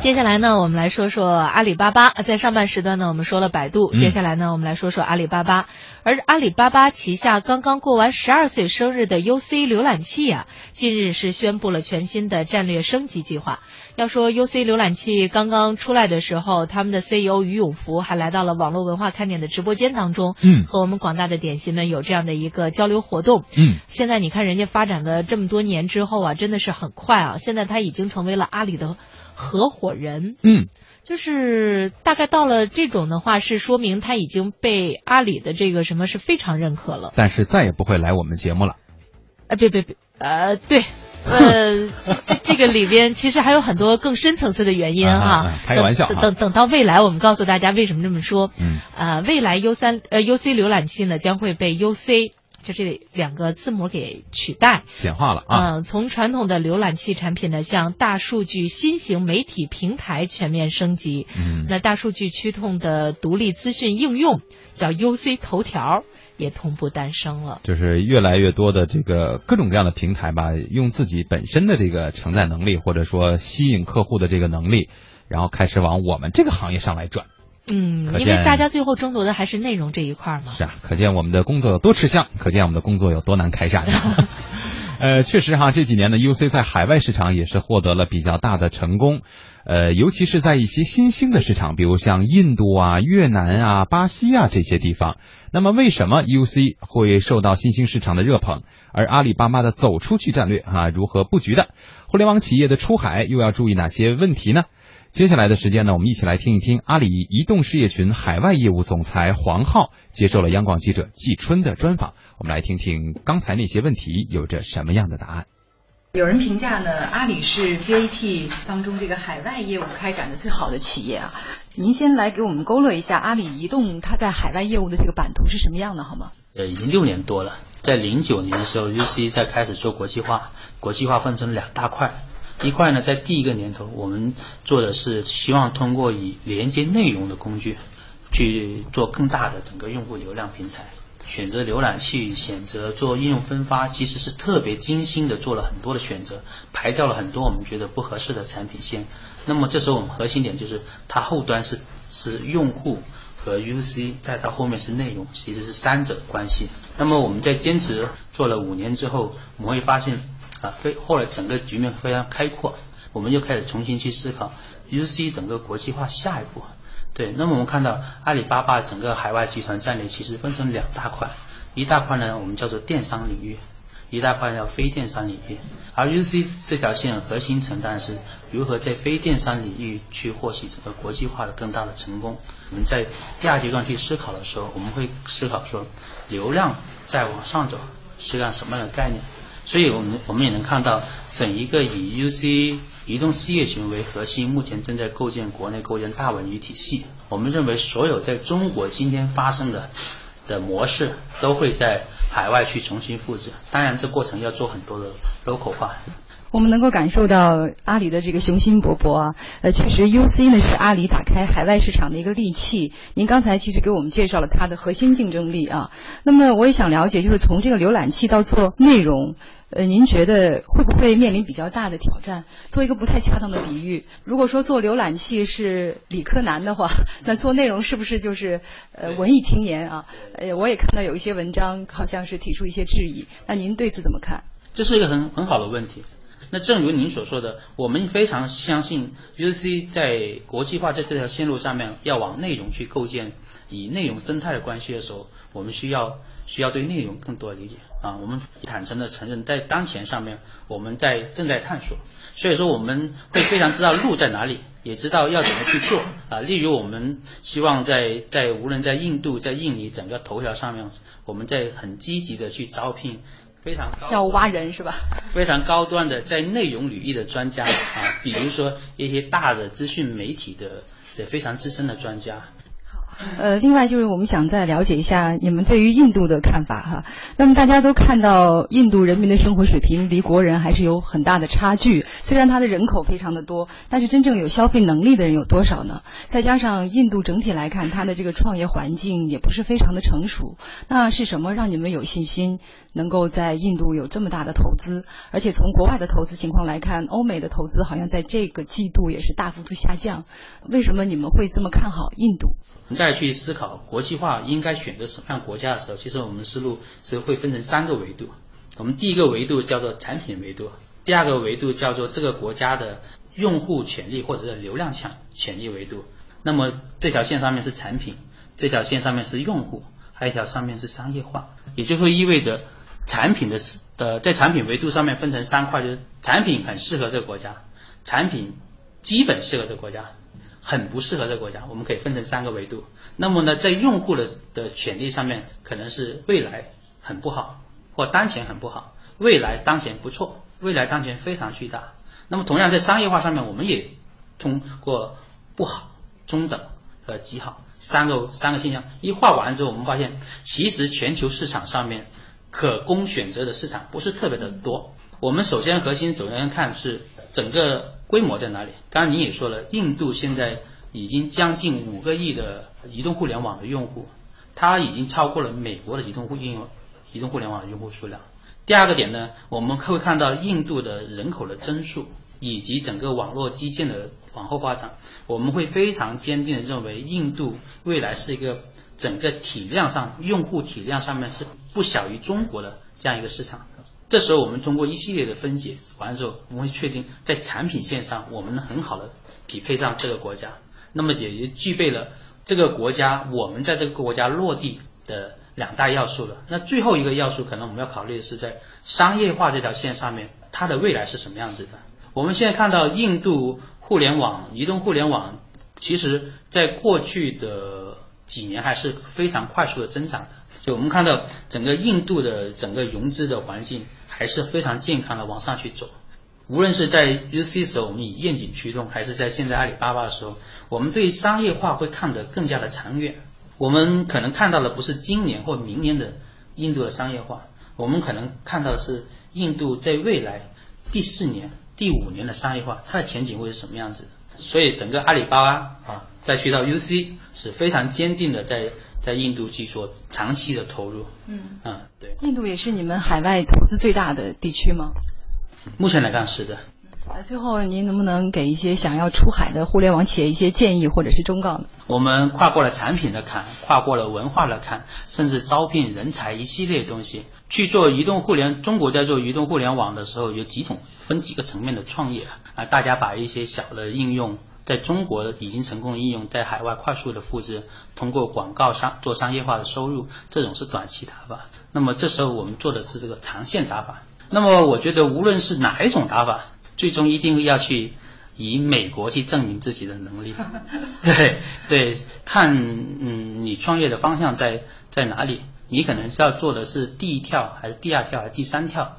接下来呢，我们来说说阿里巴巴。在上半时段呢，我们说了百度，接下来呢，我们来说说阿里巴巴。而阿里巴巴旗下刚刚过完十二岁生日的 UC 浏览器啊，近日是宣布了全新的战略升级计划。要说 UC 浏览器刚刚出来的时候，他们的 CEO 于永福还来到了网络文化看点的直播间当中，嗯，和我们广大的点心们有这样的一个交流活动。嗯，现在你看人家发展了这么多年之后啊，真的是很快啊，现在他已经成为了阿里的。合伙人，嗯，就是大概到了这种的话，是说明他已经被阿里的这个什么是非常认可了。但是再也不会来我们节目了。呃，别别别，呃，对，呃，这这个里边其实还有很多更深层次的原因哈。开个玩笑。等等到未来，我们告诉大家为什么这么说。嗯。呃，未来 U 三呃 UC 浏览器呢将会被 UC。就这两个字母给取代，简化了啊。嗯，从传统的浏览器产品呢，向大数据新型媒体平台全面升级。嗯，那大数据驱动的独立资讯应用叫 UC 头条也同步诞生了。就是越来越多的这个各种各样的平台吧，用自己本身的这个承载能力，或者说吸引客户的这个能力，然后开始往我们这个行业上来转。嗯，因为大家最后争夺的还是内容这一块嘛。是啊，可见我们的工作有多吃香，可见我们的工作有多难开展。呃，确实哈，这几年的 UC 在海外市场也是获得了比较大的成功，呃，尤其是在一些新兴的市场，比如像印度啊、越南啊、巴西啊这些地方。那么，为什么 UC 会受到新兴市场的热捧？而阿里巴巴的走出去战略啊，如何布局的？互联网企业的出海又要注意哪些问题呢？接下来的时间呢，我们一起来听一听阿里移动事业群海外业务总裁黄浩接受了央广记者季春的专访。我们来听听刚才那些问题有着什么样的答案。有人评价呢，阿里是 BAT 当中这个海外业务开展的最好的企业啊。您先来给我们勾勒一下阿里移动它在海外业务的这个版图是什么样的，好吗？呃，已经六年多了，在零九年的时候，UC 在开始做国际化，国际化分成两大块。一块呢，在第一个年头，我们做的是希望通过以连接内容的工具，去做更大的整个用户流量平台。选择浏览器，选择做应用分发，其实是特别精心的做了很多的选择，排掉了很多我们觉得不合适的产品线。那么这时候我们核心点就是它后端是是用户和 UC，再到后面是内容，其实是三者关系。那么我们在坚持做了五年之后，我们会发现。啊，非后来整个局面非常开阔，我们又开始重新去思考 UC 整个国际化下一步。对，那么我们看到阿里巴巴整个海外集团战略其实分成两大块，一大块呢我们叫做电商领域，一大块叫非电商领域。而 UC 这条线核心承担是如何在非电商领域去获取整个国际化的更大的成功。我们在第二阶段去思考的时候，我们会思考说流量再往上走是个什么样的概念？所以我们我们也能看到，整一个以 UC 移动事业群为核心，目前正在构建国内构建大文娱体系。我们认为，所有在中国今天发生的的模式，都会在海外去重新复制。当然，这过程要做很多的 local 化。我们能够感受到阿里的这个雄心勃勃啊，呃，确实 UC 呢是阿里打开海外市场的一个利器。您刚才其实给我们介绍了它的核心竞争力啊。那么我也想了解，就是从这个浏览器到做内容，呃，您觉得会不会面临比较大的挑战？做一个不太恰当的比喻，如果说做浏览器是理科男的话，那做内容是不是就是呃文艺青年啊？呃，我也看到有一些文章好像是提出一些质疑，那您对此怎么看？这是一个很很好的问题。那正如您所说的，我们非常相信 UC 在国际化在这条线路上面要往内容去构建以内容生态的关系的时候，我们需要需要对内容更多的理解啊。我们坦诚的承认，在当前上面我们在正在探索，所以说我们会非常知道路在哪里，也知道要怎么去做啊。例如我们希望在在无论在印度在印尼整个头条上面，我们在很积极的去招聘。非常高要挖人是吧？非常高端的在内容领域的专家啊，比如说一些大的资讯媒体的的非常资深的专家。呃，另外就是我们想再了解一下你们对于印度的看法哈。那么大家都看到印度人民的生活水平离国人还是有很大的差距，虽然它的人口非常的多，但是真正有消费能力的人有多少呢？再加上印度整体来看，它的这个创业环境也不是非常的成熟，那是什么让你们有信心能够在印度有这么大的投资？而且从国外的投资情况来看，欧美的投资好像在这个季度也是大幅度下降，为什么你们会这么看好印度？再去思考国际化应该选择什么样国家的时候，其实我们思路是会分成三个维度。我们第一个维度叫做产品维度，第二个维度叫做这个国家的用户潜力或者是流量强潜力维度。那么这条线上面是产品，这条线上面是用户，还有一条上面是商业化，也就会意味着产品的呃在产品维度上面分成三块，就是产品很适合这个国家，产品基本适合这个国家，很不适合这个国家，我们可以分成三个维度。那么呢，在用户的的潜力上面，可能是未来很不好。或当前很不好，未来当前不错，未来当前非常巨大。那么同样在商业化上面，我们也通过不好、中等和极好三个三个现象一画完之后，我们发现其实全球市场上面可供选择的市场不是特别的多。我们首先核心首先看是整个规模在哪里。刚刚您也说了，印度现在已经将近五个亿的移动互联网的用户，它已经超过了美国的移动互应用。移动互联网用户数量。第二个点呢，我们会看到印度的人口的增速以及整个网络基建的往后发展，我们会非常坚定的认为，印度未来是一个整个体量上用户体量上面是不小于中国的这样一个市场。这时候我们通过一系列的分解完了之后，我们会确定在产品线上我们能很好的匹配上这个国家，那么也就具备了这个国家我们在这个国家落地的。两大要素了，那最后一个要素可能我们要考虑的是在商业化这条线上面，它的未来是什么样子的？我们现在看到印度互联网、移动互联网，其实在过去的几年还是非常快速的增长的。我们看到整个印度的整个融资的环境还是非常健康的往上去走。无论是在 UC 时候我们以愿景驱动，还是在现在阿里巴巴的时候，我们对商业化会看得更加的长远。我们可能看到的不是今年或明年的印度的商业化，我们可能看到的是印度在未来第四年、第五年的商业化，它的前景会是什么样子？所以整个阿里巴巴啊，再去到 UC 是非常坚定的在在印度去做长期的投入。嗯嗯，对。印度也是你们海外投资最大的地区吗？目前来看是的。呃，最后您能不能给一些想要出海的互联网企业一些建议或者是忠告呢？我们跨过了产品的坎，跨过了文化的坎，甚至招聘人才一系列东西去做移动互联。中国在做移动互联网的时候，有几种分几个层面的创业啊，大家把一些小的应用在中国已经成功的应用，在海外快速的复制，通过广告商做商业化的收入，这种是短期打法。那么这时候我们做的是这个长线打法。那么我觉得无论是哪一种打法。最终一定要去以美国去证明自己的能力，对对，看嗯你创业的方向在在哪里，你可能是要做的是第一跳还是第二跳还是第三跳，